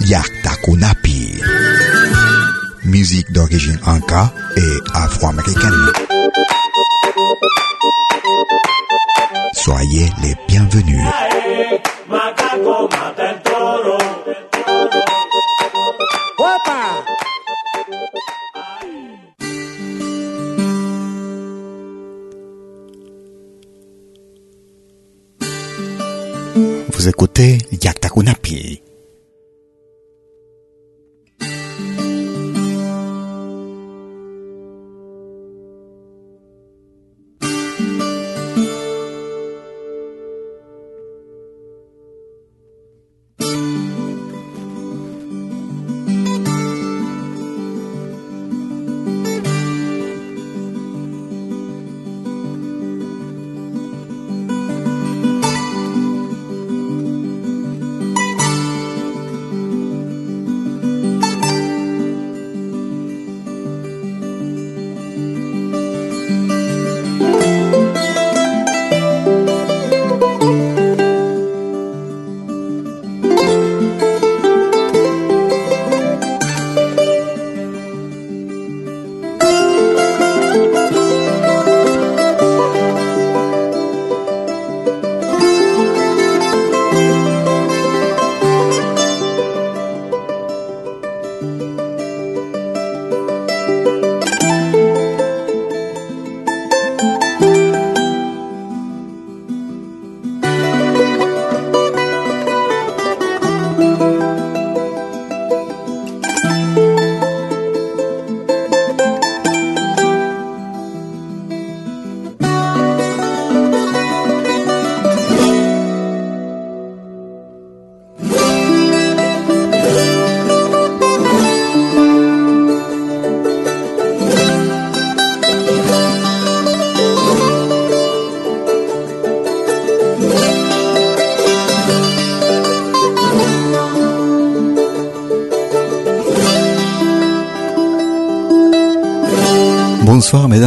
Yaktakonapi. Musique d'origine anka et afro-américaine. Soyez les bienvenus. Vous écoutez Yaktakunapi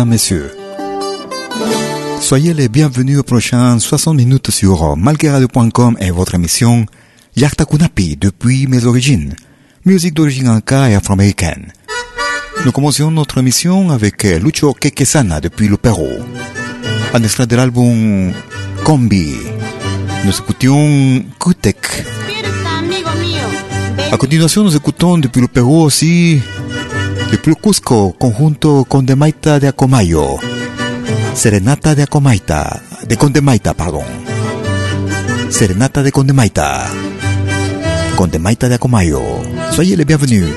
messieurs. Soyez les bienvenus aux prochaines 60 minutes sur malqueradio.com et votre émission Yakta Kunapi depuis mes origines, musique d'origine inca et afro-américaine. Nous commençons notre émission avec Lucho Quequesana depuis le Pérou. Un extrait de l'album Combi. Nous écoutions Kutek. A continuación nos écoutons depuis le Pérou aussi, depuis le Cusco, conjunto Condemaita de Acomayo. Serenata de Acomaita, de Condemaita, pardon. Serenata de Condemaita. Condemaita de Acomayo. Soyez les bienvenus.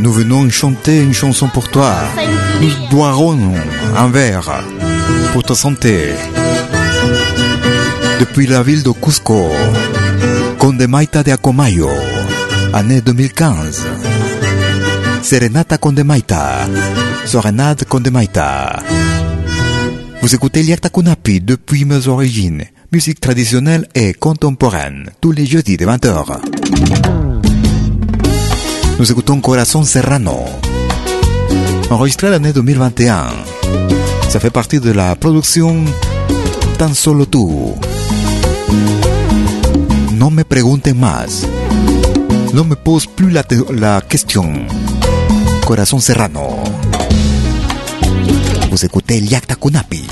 Nous venons chanter une chanson pour toi. Nous boirons un verre pour ta santé. Depuis la ville de Cusco, Condemaita de Acomayo, année 2015. Serenata Condemaita, Serenade Condemaita. Vous écoutez Liakta Kunapi depuis mes origines, musique traditionnelle et contemporaine, tous les jeudis de 20h. Nous écoutons Corazon Serrano, enregistré l'année 2021. Ça fait partie de la production Tan Solo Tú. No me pregunten más. No me pose plus la, la question. Corazon Serrano. Vous écoutez Liakta Kunapi.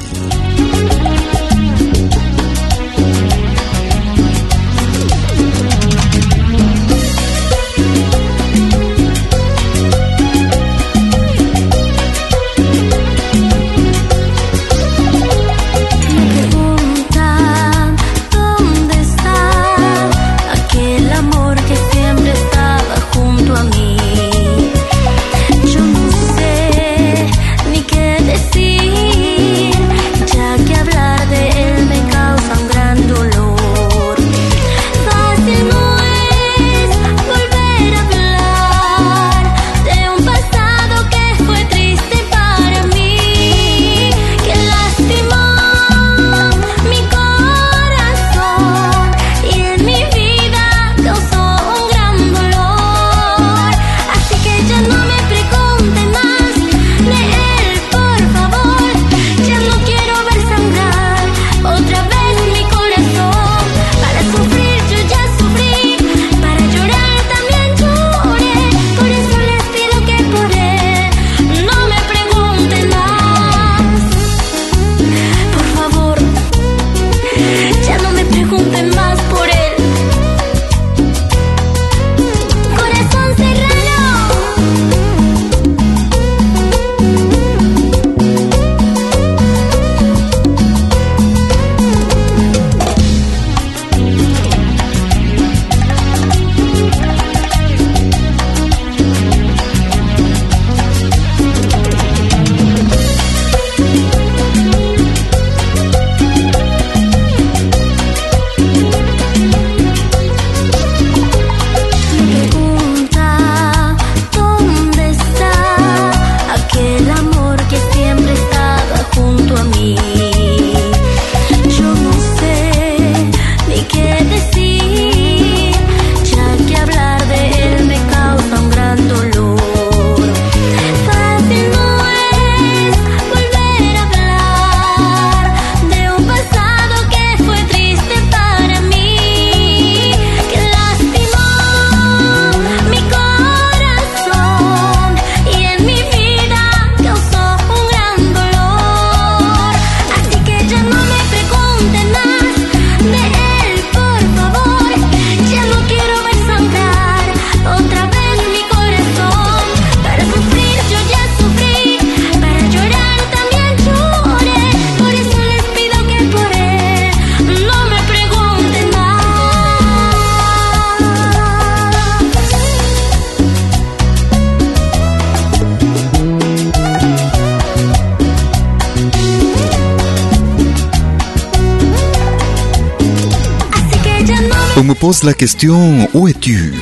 On me pose la question, où es-tu?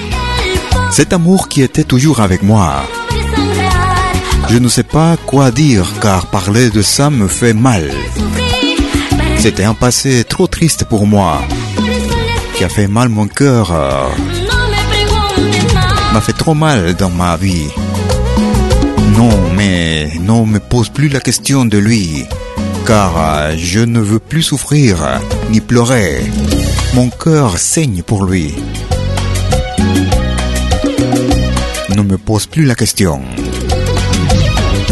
Cet amour qui était toujours avec moi. Je ne sais pas quoi dire car parler de ça me fait mal. C'était un passé trop triste pour moi qui a fait mal mon cœur, euh, m'a fait trop mal dans ma vie. Non, mais non me pose plus la question de lui car euh, je ne veux plus souffrir ni pleurer. Mon cœur saigne pour lui. Ne me pose plus la question.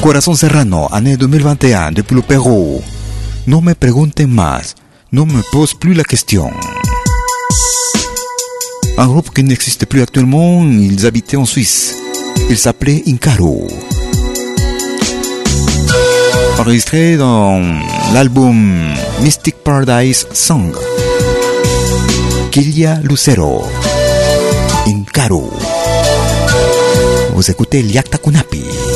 Corazón Serrano, année 2021, depuis le Pérou. No me pregunten más. No me pose plus la question. Un groupe qui n'existe plus actuellement, ils habitaient en Suisse. Il s'appelait Incaro. Enregistré dans l'album Mystic Paradise Song. Kilia Lucero. Incaro. Vous Vous écoutez Liakta Kunapi.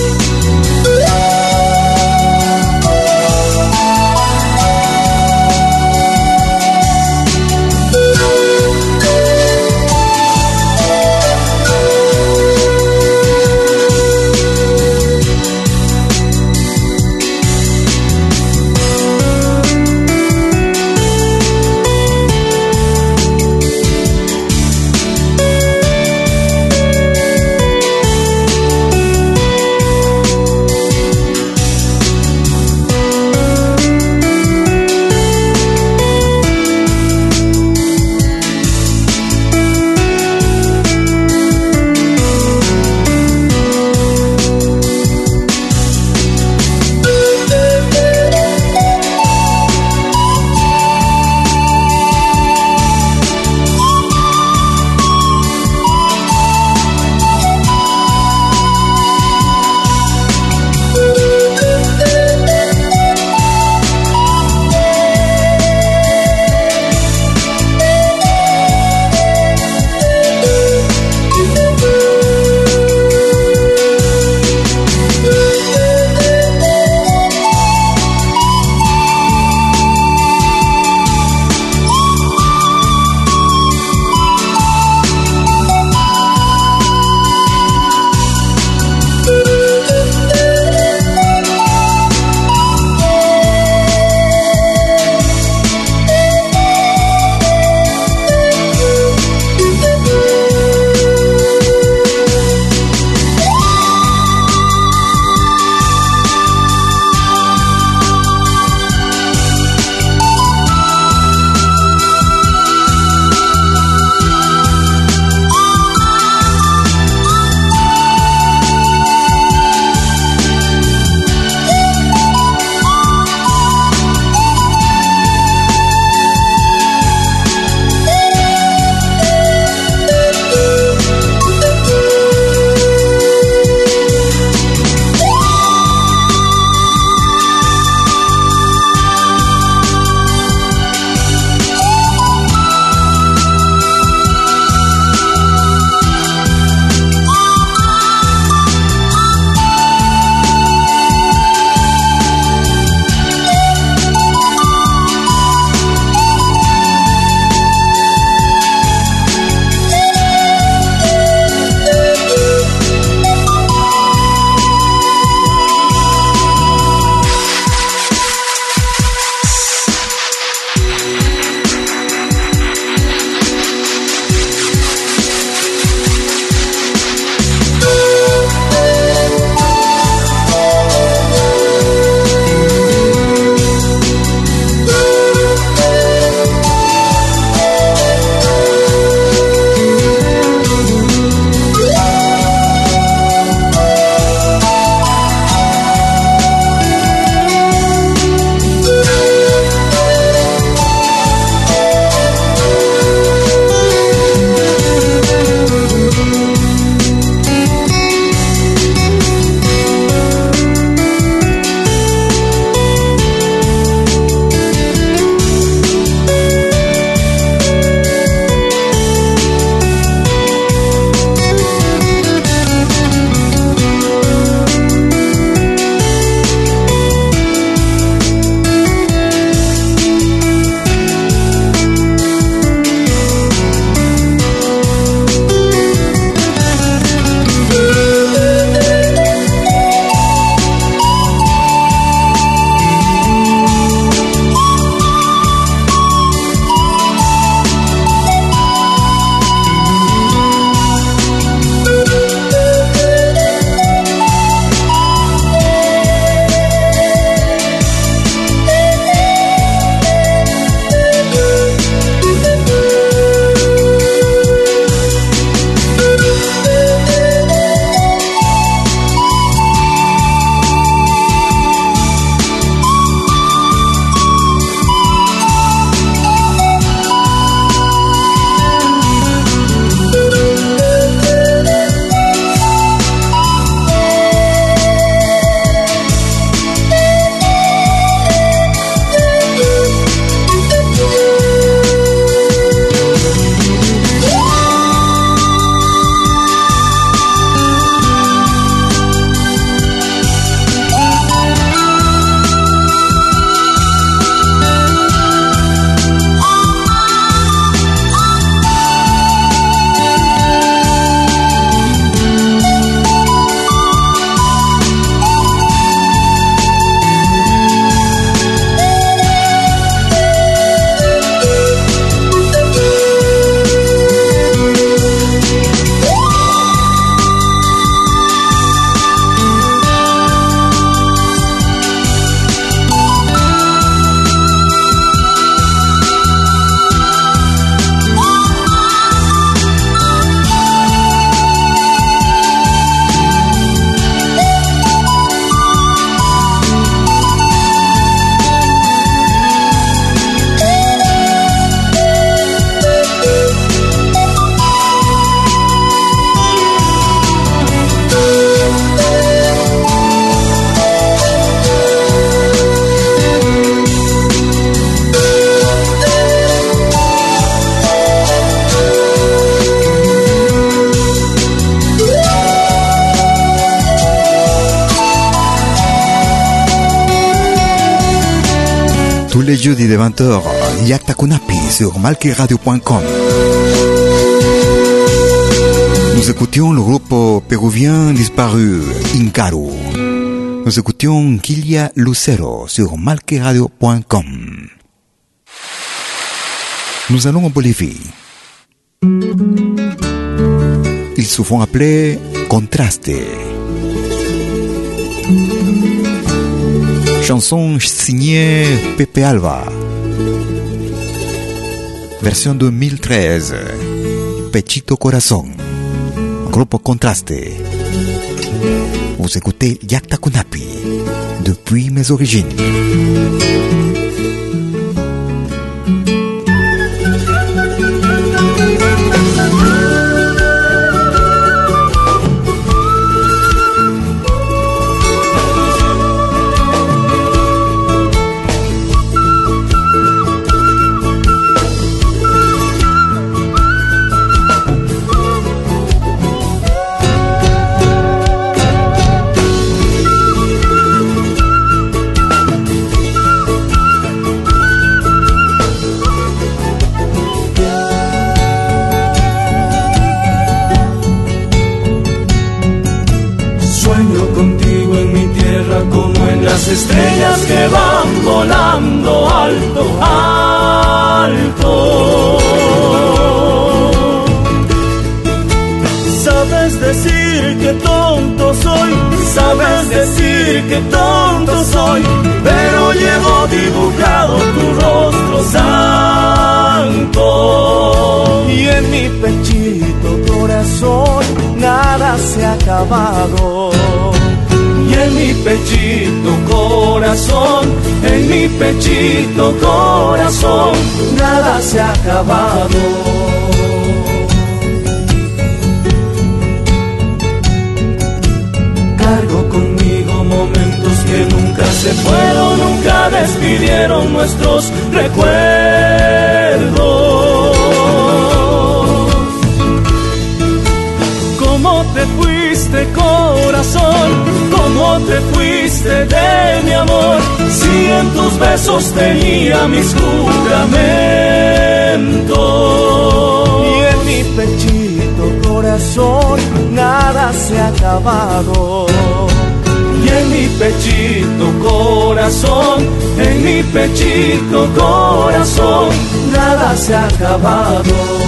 Tous les jeudis de 20h, Yakta Kunapi sur malkiradio.com. Nous écoutions le groupe péruvien disparu Incaru. Nous écoutions Kilia Lucero sur malkiradio.com. Nous allons en Bolivie. Ils se font appeler Contraste. Chanson signée Pepe Alba. Version 2013. Pechito Corazón. Grupo Contraste. Vous écoutez Yakta Kunapi. Depuis mes origines. Decir que tonto soy, pero llevo dibujado tu rostro santo. Y en mi pechito corazón nada se ha acabado. Y en mi pechito corazón, en mi pechito corazón, nada se ha acabado. Se fueron, nunca despidieron nuestros recuerdos. ¿Cómo te fuiste corazón? ¿Cómo te fuiste de mi amor? Si en tus besos tenía mis juramentos. Y en mi pechito corazón nada se ha acabado. En mi pechito corazón, en mi pechito corazón, nada se ha acabado.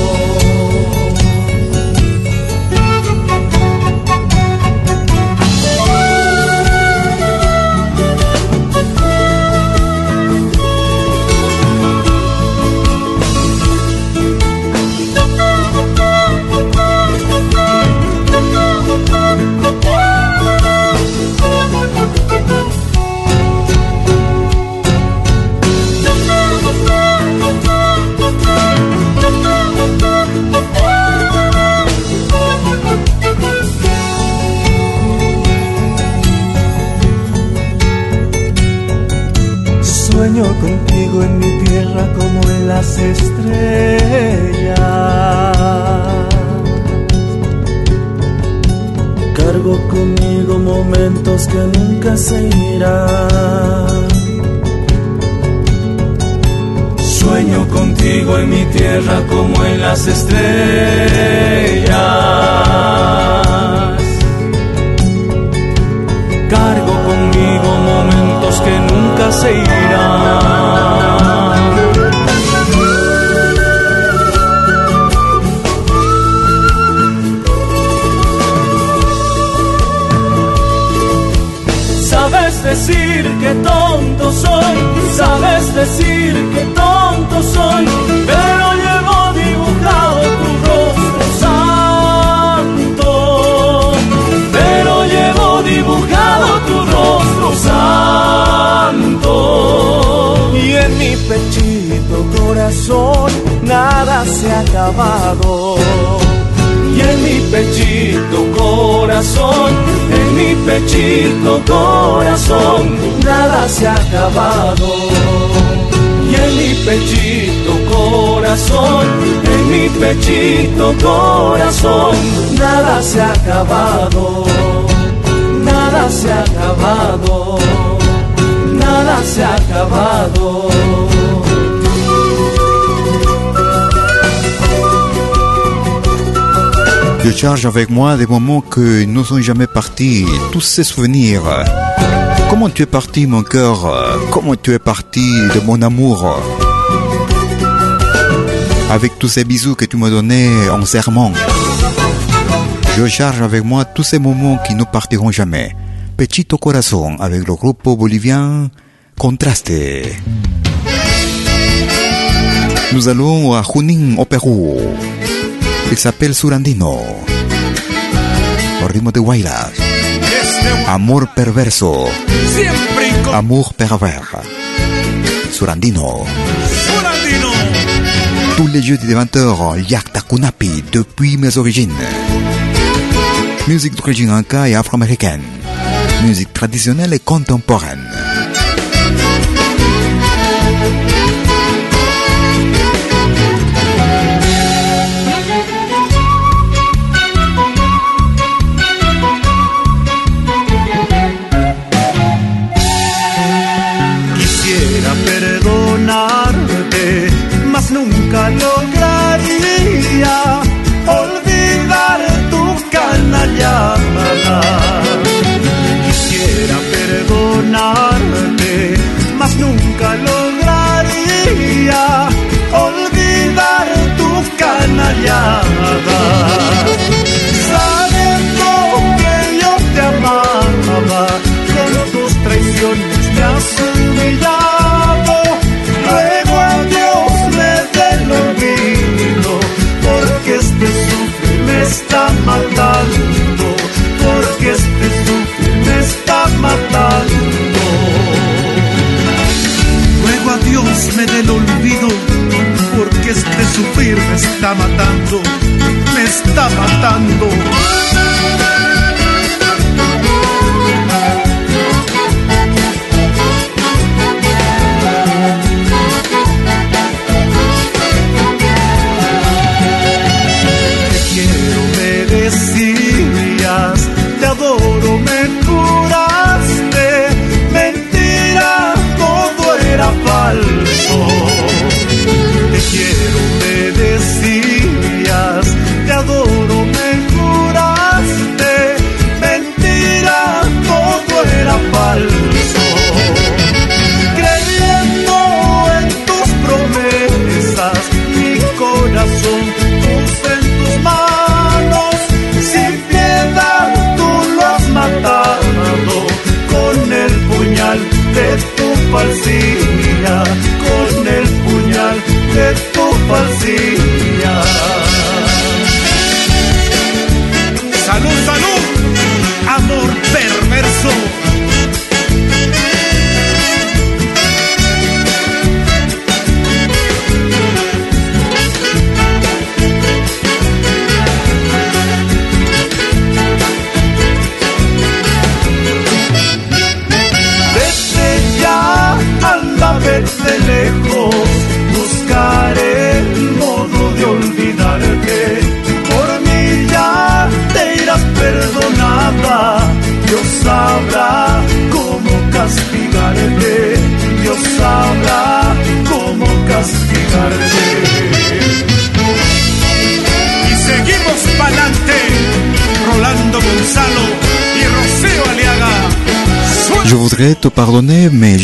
Conmigo momentos que nunca se irán. Sueño contigo en mi tierra como en las estrellas. Cargo conmigo momentos que nunca se irán. Decir que tonto soy, sabes decir que tonto soy, pero llevo dibujado tu rostro santo, pero llevo dibujado tu rostro santo. Y en mi pechito corazón nada se ha acabado. Mi pechito corazón, en mi pechito corazón, nada se ha acabado. Y en mi pechito corazón, en mi pechito corazón, nada se ha acabado. Nada se ha acabado. Nada se ha acabado. Charge avec moi des moments que nous sont jamais partis, tous ces souvenirs. Comment tu es parti, mon cœur? Comment tu es parti de mon amour? Avec tous ces bisous que tu m'as donnés en serment. Je charge avec moi tous ces moments qui ne partiront jamais. Pechito Corazon avec le groupe bolivien Contraste. Nous allons à Junín au Pérou. Il s'appelle Surandino. Au de Guaylas. Amor perverso. Amour pervers. Surandino. Surandino. Tous les jeudis de 20h, Yakta Kunapi, depuis mes origines. Musique d'origine inca et afro-américaine. Musique traditionnelle et contemporaine. Nunca lograría olvidar tu canallada. Quisiera perdonarte, mas nunca lograría olvidar tu canallada. Está matando, me está matando.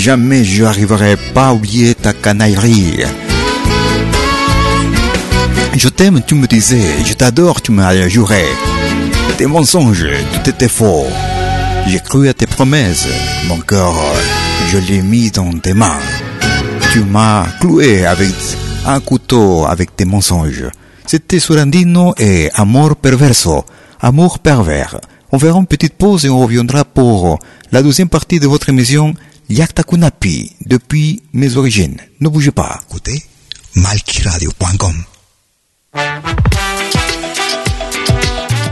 Jamais je n'arriverai pas à oublier ta canaillerie. Je t'aime, tu me disais, je t'adore, tu m'as juré. Tes mensonges, tout était faux. J'ai cru à tes promesses, mon cœur, je l'ai mis dans tes mains. Tu m'as cloué avec un couteau avec tes mensonges. C'était Surandino et Amor Perverso, Amour pervers. On fera une petite pause et on reviendra pour la deuxième partie de votre émission Yakta Kunapi, depuis mes origines. Ne bougez pas. Écoutez, malkiradio.com.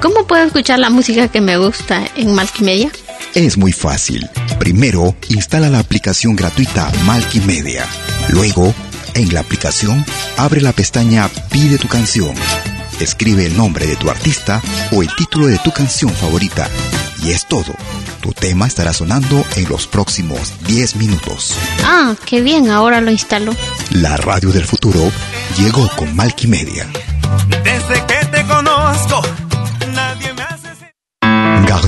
¿Cómo puedo escuchar la música que me gusta en Multimedia? Es muy fácil. Primero, instala la aplicación gratuita Multimedia. Luego, en la aplicación, abre la pestaña Pide tu canción. Escribe el nombre de tu artista o el título de tu canción favorita. Y es todo. Tu tema estará sonando en los próximos 10 minutos. Ah, qué bien, ahora lo instalo. La radio del futuro llegó con Multimedia. Desde que te conozco,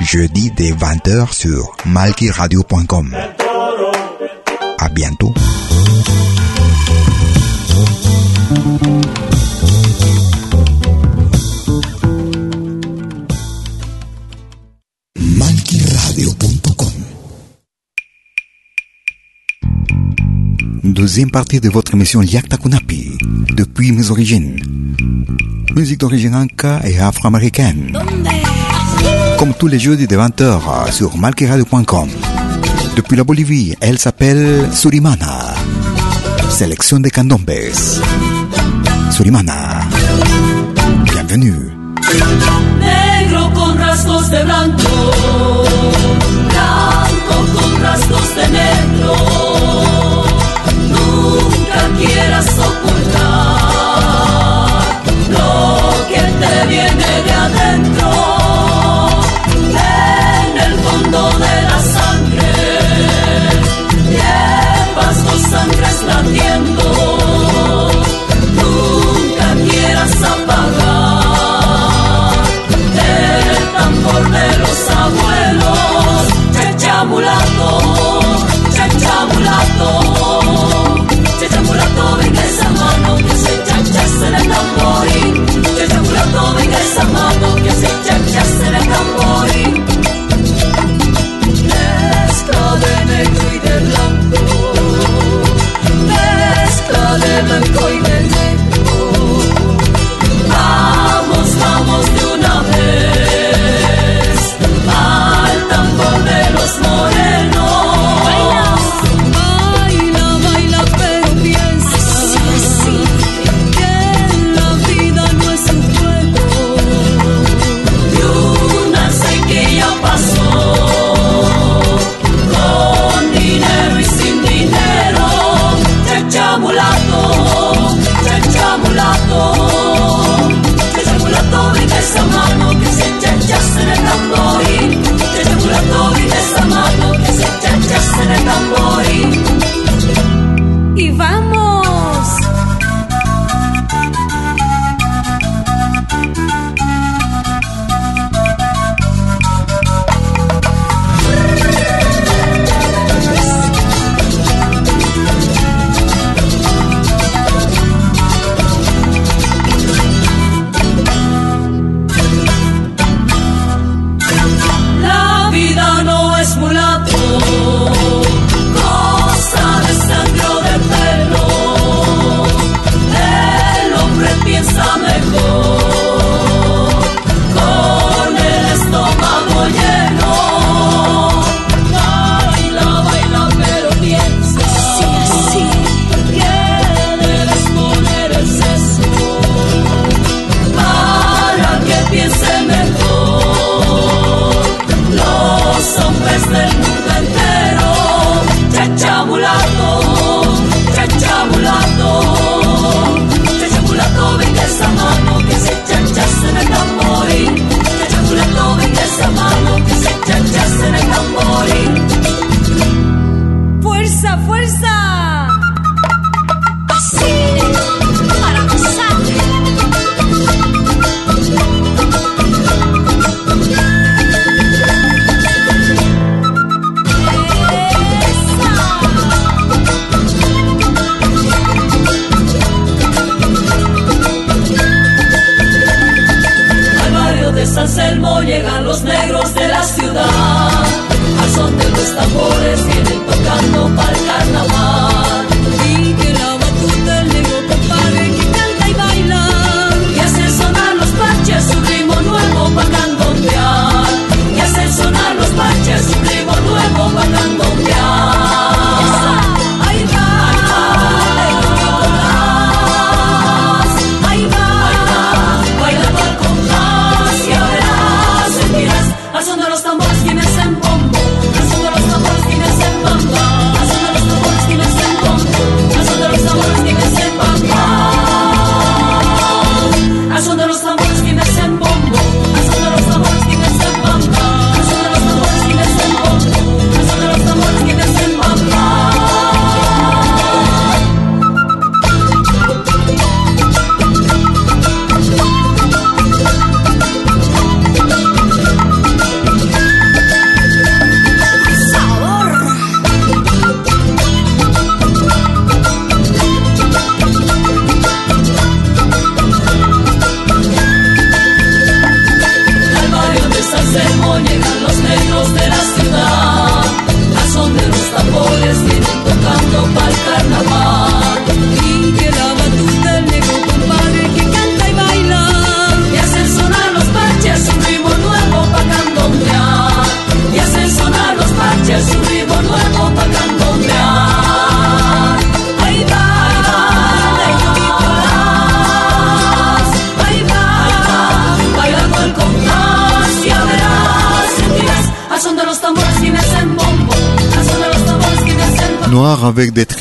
Jeudi dès 20h sur malkiradio.com. À bientôt. malkiradio.com Deuxième partie de votre émission Liakta Kunapi, depuis mes origines. Musique d'origine inca et afro-américaine. Comme tous les jeudis de 20h sur malkiradio.com. Depuis la Bolivie, elle s'appelle Surimana. Sélection de candombes. Surimana. Bienvenue. negro con rasgos de blanco, blanco con rasgos de negro. Nunca quieras ocultar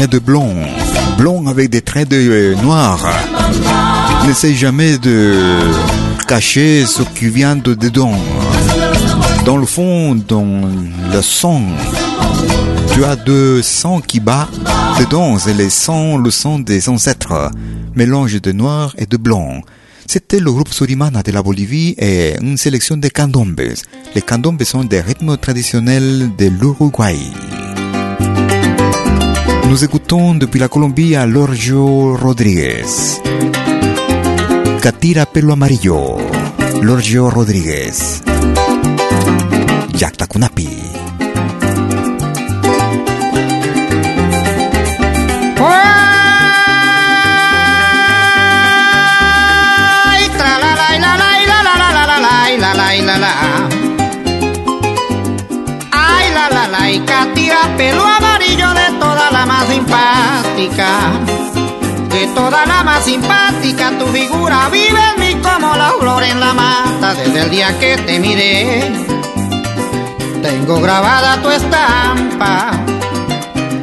de blond, blond avec des traits de euh, noir. N'essaye jamais de cacher ce qui vient de dedans. Dans le fond, dans le sang, tu as deux sangs qui bat dedans, c'est le sang, le sang des ancêtres, mélange de noir et de blanc. C'était le groupe Surimana de la Bolivie et une sélection de candombes. Les candombes sont des rythmes traditionnels de l'Uruguay. nous écoutons depuis la Colombie Lorgio Rodríguez. Catira Pelo Amarillo, Lorgio Rodríguez. Jack Takunapi. Ay, la la, ay la la la, y catira pelo amarillo simpática De toda la más simpática tu figura vive en mí como la flor en la mata Desde el día que te miré Tengo grabada tu estampa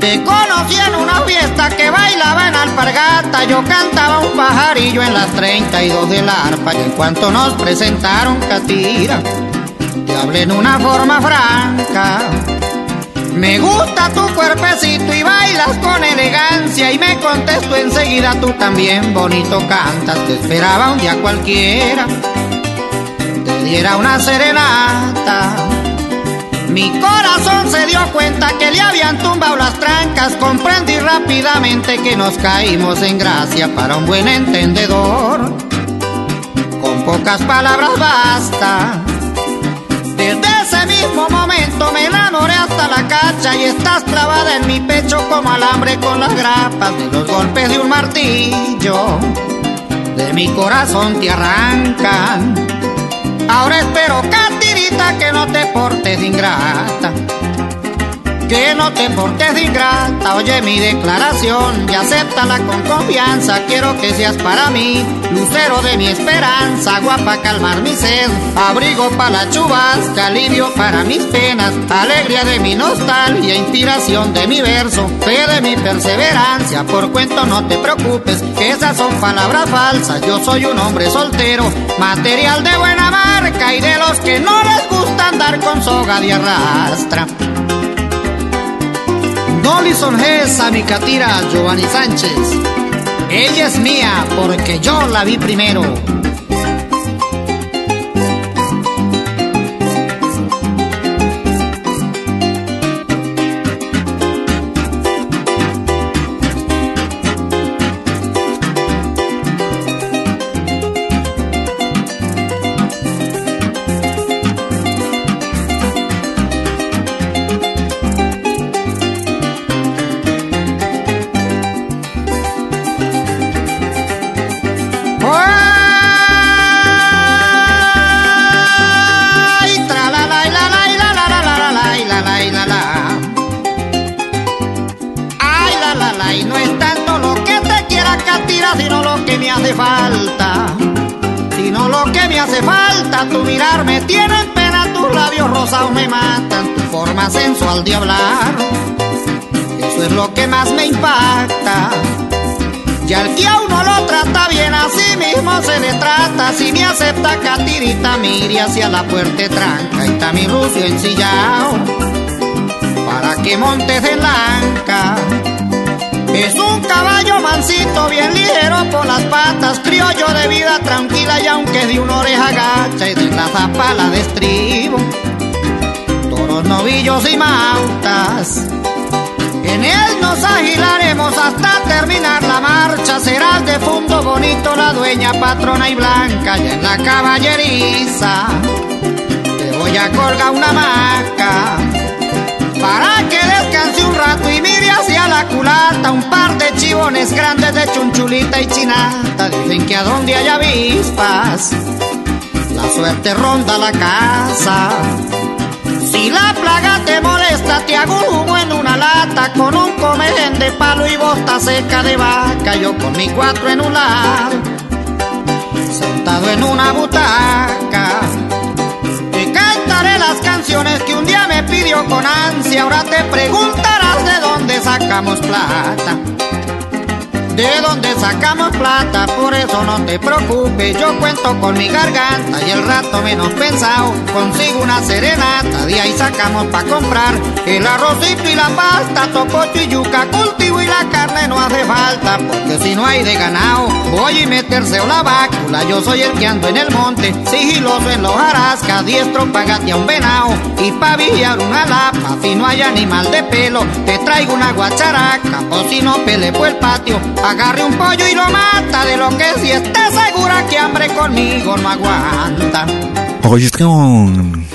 te conocí en una fiesta que bailaba en alpargata. Yo cantaba un pajarillo en las 32 del arpa. Y en cuanto nos presentaron Catira, te hablé en una forma franca. Me gusta tu cuerpecito y bailas con elegancia. Y me contestó enseguida, tú también bonito cantas. Te esperaba un día cualquiera, te diera una serenata. Mi corazón se dio cuenta que le habían tumbado las trancas. Comprendí rápidamente que nos caímos en gracia para un buen entendedor. Con pocas palabras basta. Desde ese mismo momento me enamoré hasta la cacha y estás clavada en mi pecho como alambre con las grapas de los golpes de un martillo. De mi corazón te arrancan. Ahora espero, Catirita, que no te portes ingrata. Que no te portes de ingrata, oye mi declaración y acéptala con confianza. Quiero que seas para mí, lucero de mi esperanza, agua para calmar mi sed, abrigo para la chubasca, alivio para mis penas, alegría de mi nostalgia, inspiración de mi verso, fe de mi perseverancia. Por cuento no te preocupes, que esas son palabras falsas. Yo soy un hombre soltero, material de buena marca y de los que no les gusta andar con soga de arrastra. No lisonjes a mi catira Giovanni Sánchez. Ella es mía porque yo la vi primero. Me matan, tu forma sensual de hablar. Eso es lo que más me impacta. Y al que a uno lo trata bien, así mismo se le trata. Si me acepta catirita, mire hacia la puerta tranca. Y está mi rucio ensillao, para que montes en la anca. Es un caballo mansito, bien ligero por las patas, criollo de vida tranquila y aunque de una oreja gacha y de la zapala de estribo. Toros, novillos y mautas. En él nos agilaremos hasta terminar la marcha. Serás de fondo bonito la dueña, patrona y blanca. Y en la caballeriza te voy a colgar una maca para que descanse un rato y mire hacia la culata. Un par de chivones grandes de chunchulita y chinata. Dicen que a donde hay avispas, la suerte ronda la casa. Si la plaga te molesta, te hago un humo en una lata con un comején de palo y bosta seca de vaca. Yo con mi cuatro en un lado, sentado en una butaca. Te cantaré las canciones que un día me pidió con ansia. Ahora te preguntarás de dónde sacamos plata. De dónde sacamos plata, por eso no te preocupes, yo cuento con mi garganta y el rato menos pensado, consigo una serenata, de ahí sacamos pa' comprar. El arrocito y la pasta, topocho y yuca, cultivo y la carne no hace falta, porque si no hay de ganado, voy y meterse o la vácula, yo soy el que ando en el monte, sigiloso en los jarascas, diestro pagate a un venado, y pa' vigiar una lapa, si no hay animal de pelo, te traigo una guacharaca, o si no pele por el patio, agarre un pollo y lo mata, de lo que si esté segura que hambre conmigo no aguanta. Enregistré en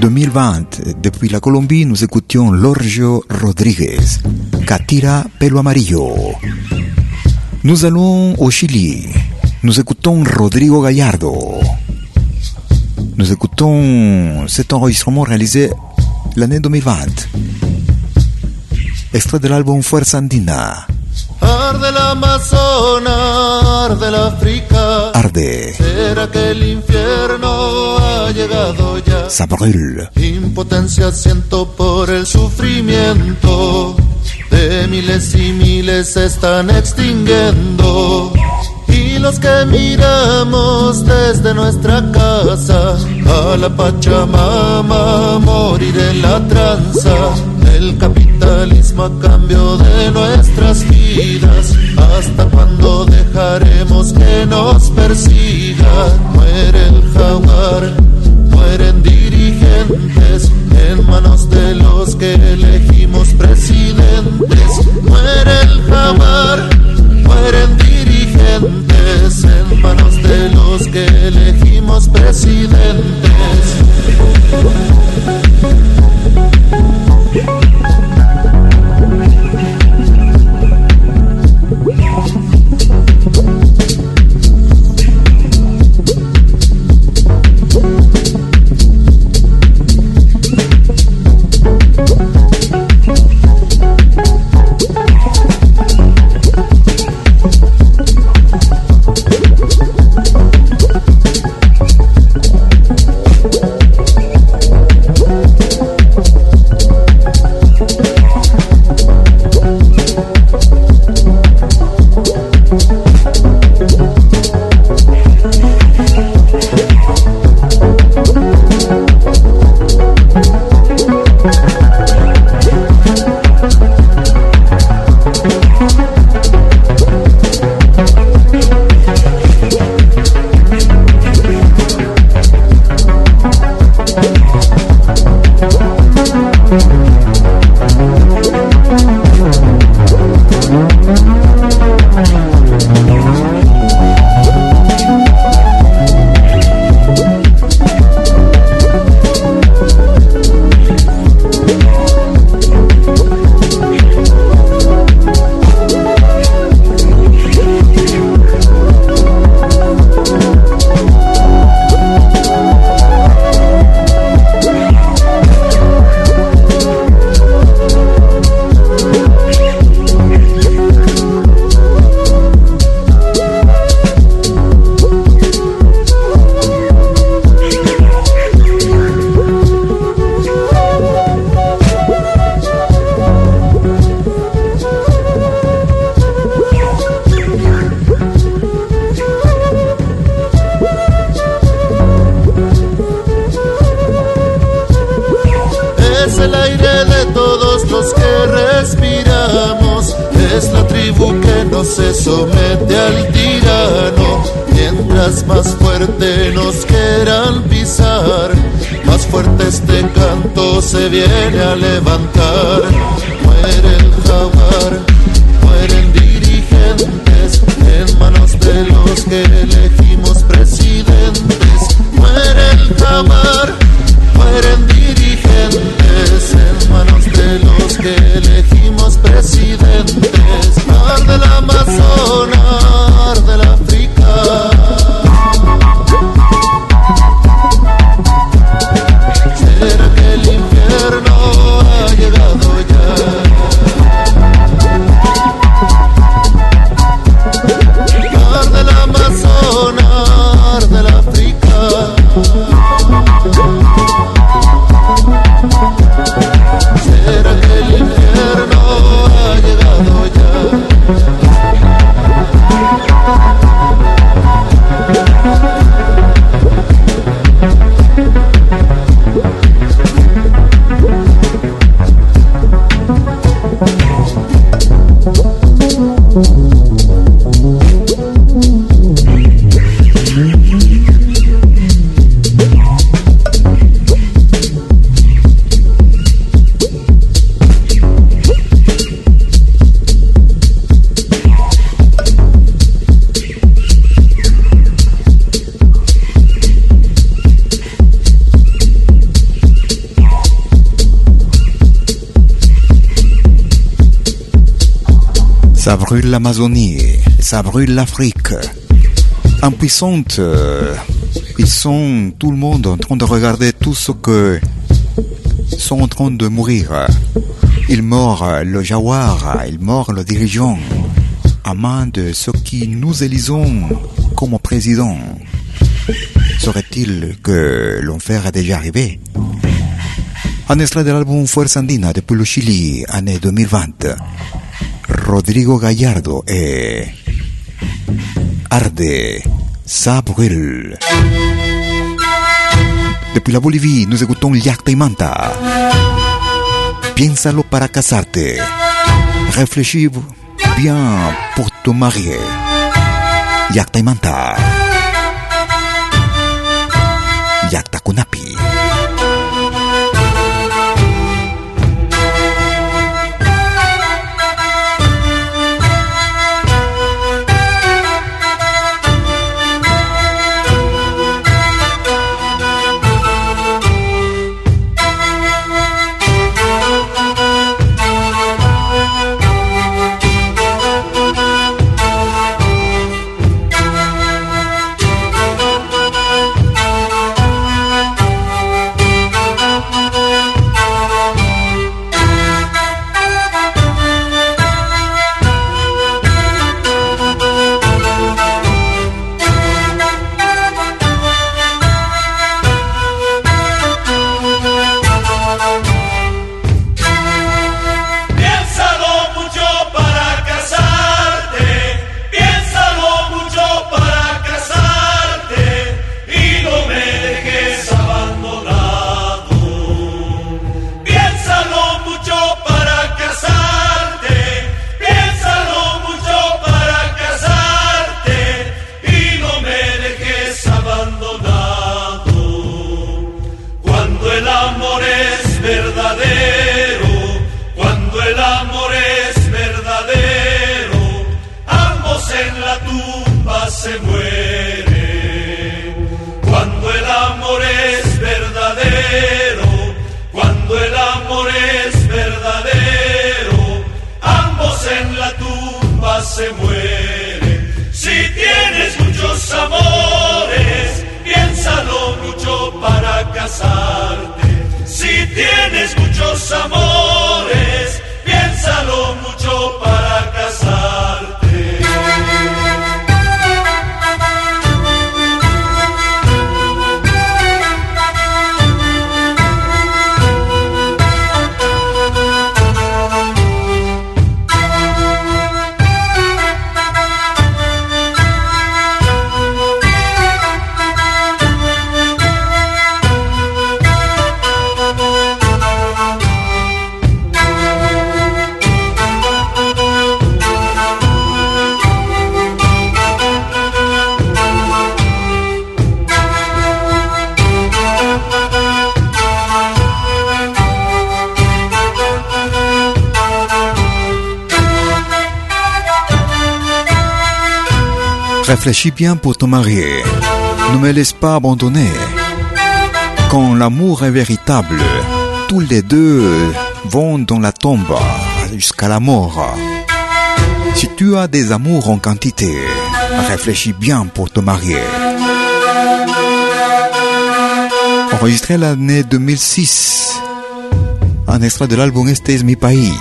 2020 depuis la Colombie, nous écoutions Lorgio Rodriguez, Catira Pelo Amarillo. Nous allons au Chili. Nous écoutons Rodrigo Gallardo. Nous écoutons cet enregistrement réalisé l'année 2020. Extrait de l'album Fuerza Andina. Arde el Amazonas, arde el África. Arde, ¿Será que el infierno ha llegado ya? ça brûle. Impotencia siento por el sufrimiento de miles y miles se están extinguiendo. Y los que miramos desde nuestra casa a la Pachamama morir en la tranza. El a cambio de nuestras vidas. ¿Hasta cuándo dejaremos que nos persiga? Muere el jaguar, mueren dirigentes en manos de los que elegimos presidentes. Muere el jaguar, mueren dirigentes en manos de los que elegimos presidentes. l'Amazonie, ça brûle l'Afrique. Impuissante, euh, ils sont tout le monde en train de regarder tout ce que sont en train de mourir. Il meurt le jaguar, il meurt le dirigeant, à main de ceux qui nous élisons comme président. Serait-il que l'enfer est déjà arrivé? Un extrait de l'album Fuerza Andina depuis le Chili, année 2020. Rodrigo Gallardo et Arde Sabril. Depuis la Bolivie, nous écoutons Yacta y Manta. Piénsalo para casarte. Réfléchis bien pour te marier. Yacta y Manta. Yacta Kunapi. Réfléchis bien pour te marier. Ne me laisse pas abandonner. Quand l'amour est véritable, tous les deux vont dans la tombe jusqu'à la mort. Si tu as des amours en quantité, réfléchis bien pour te marier. Enregistré l'année 2006, un extrait de l'album Este es mi país.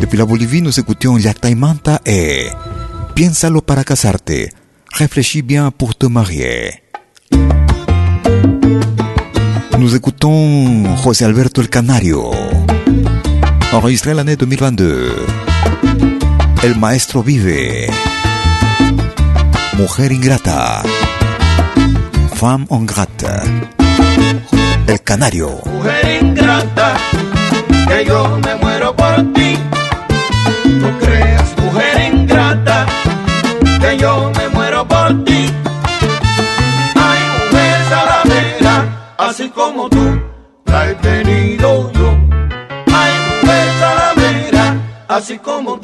Depuis la Bolivie, nous écoutions Yacta Manta et Piénsalo para casarte. Réfléchis bien pour te marier. Nous écoutons José Alberto el Canario. Enregistré l'année 2022. El maestro vive. Mujer ingrata. Femme ingrata. El Canario. mujer ingrata, que yo me muero por ti. No ingrata, que yo me muero por ti. Ay, mujer salamera, así como tú la he tenido yo. Ay, mujer salamera, así como tú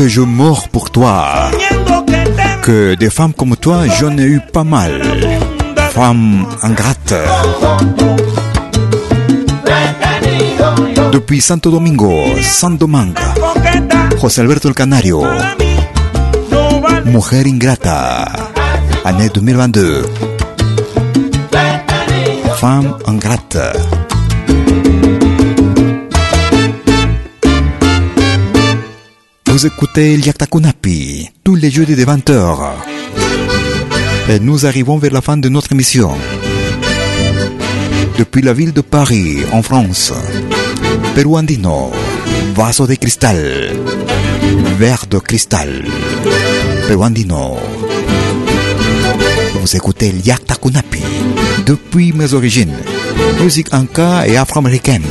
que je mors pour toi. Que des femmes comme toi, j'en ai eu pas mal. Femmes ingrates. Depuis Santo Domingo, San Domingo, José Alberto el Canario, Mujer Ingrata, année 2022. Femme ingrate. Vous écoutez Liaktakunapi tous les jeudis de 20h. Et nous arrivons vers la fin de notre émission. depuis la ville de Paris, en France. Peruandino, vaso de cristal, verre de cristal. Peruandino. Vous écoutez Yakta Kunapi, depuis mes origines. Musique inca et afro-américaine.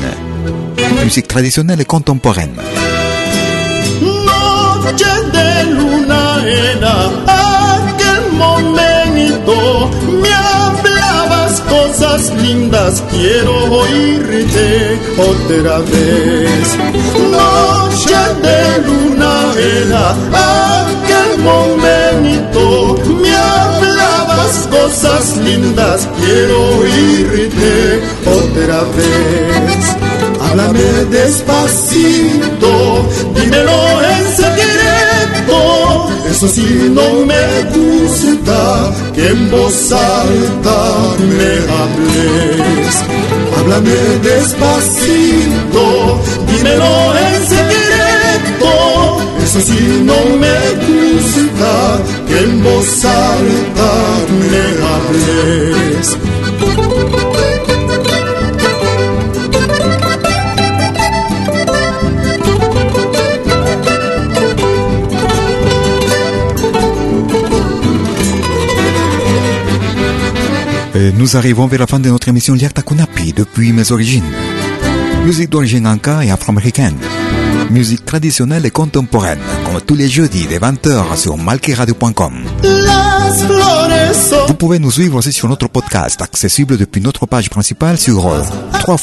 Musique traditionnelle et contemporaine. Noche de luna era aquel momento. Me hablabas cosas lindas, quiero oírte otra vez. Noche de luna era aquel momento. Me hablabas cosas lindas, quiero oírte otra vez. Háblame despacito, dímelo en Eso sí no me gusta que en voz alta me hables. Háblame despacito, dímelo en secreto. Eso sí no me gusta que en voz alta me hables. Nous arrivons vers la fin de notre émission Liakta Kunapi depuis mes origines. Musique d'origine anka et afro-américaine. Musique traditionnelle et contemporaine, comme tous les jeudis dès 20h sur son Vous pouvez nous suivre aussi sur notre podcast, accessible depuis notre page principale sur euh, el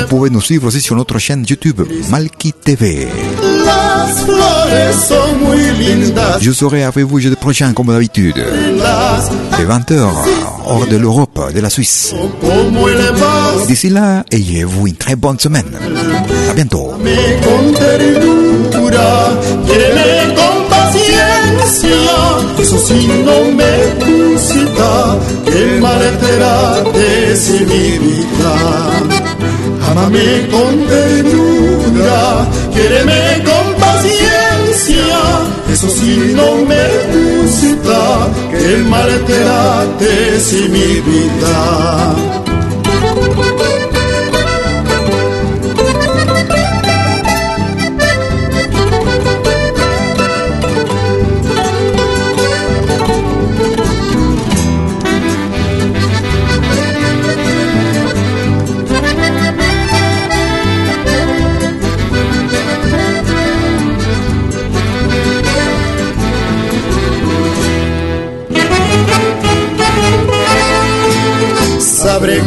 Vous pouvez nous suivre aussi sur notre chaîne YouTube, Malki TV. Je serai avec vous jeudi prochain comme d'habitude, dès 20h, hors de l'Europe, de la Suisse. D'ici là, ayez-vous une très bonne semaine. À bientôt. Que maltrates mi vida.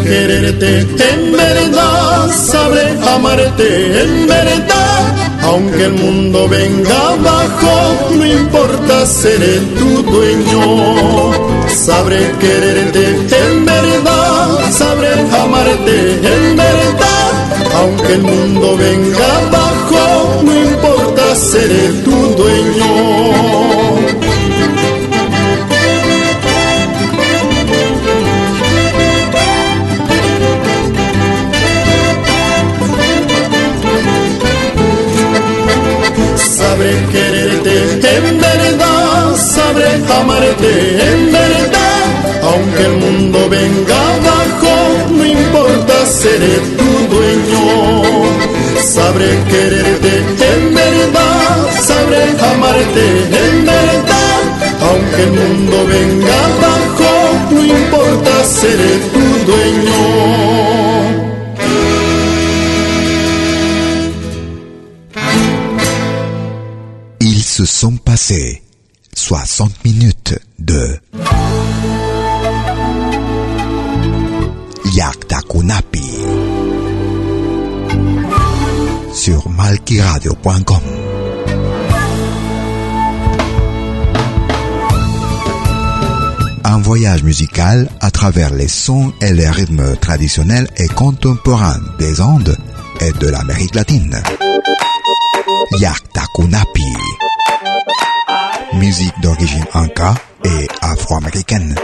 Quererte en verdad, sabré amarte en verdad. Aunque el mundo venga abajo, no importa, seré tu dueño. Sabré quererte en verdad, sabré amarte en verdad. Aunque el mundo venga abajo, no importa, seré tu dueño. En verdad, sabré amarte en verdad. Aunque el mundo venga abajo, no importa, seré tu dueño. Sabré quererte en verdad, sabré amarte en verdad. Aunque el mundo venga abajo, no importa, seré tu sont passés 60 minutes de Yakta Kunapi sur malkiradio.com. Un voyage musical à travers les sons et les rythmes traditionnels et contemporains des Andes et de l'Amérique latine. Yakta Kunapi. Musique d'origine inca et afro-américaine.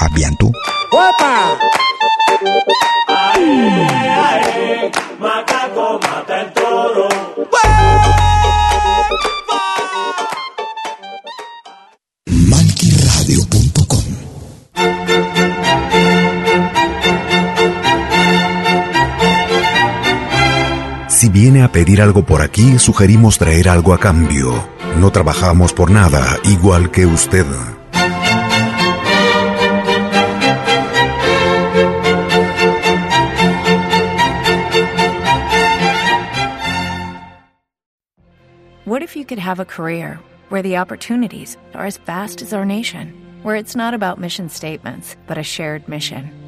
À bientôt. Macaco mata el toro. Viene a pedir algo por aquí, sugerimos traer algo a cambio. No trabajamos por nada, igual que usted. What if you could have a career where the opportunities are as vast as our nation, where it's not about mission statements, but a shared mission?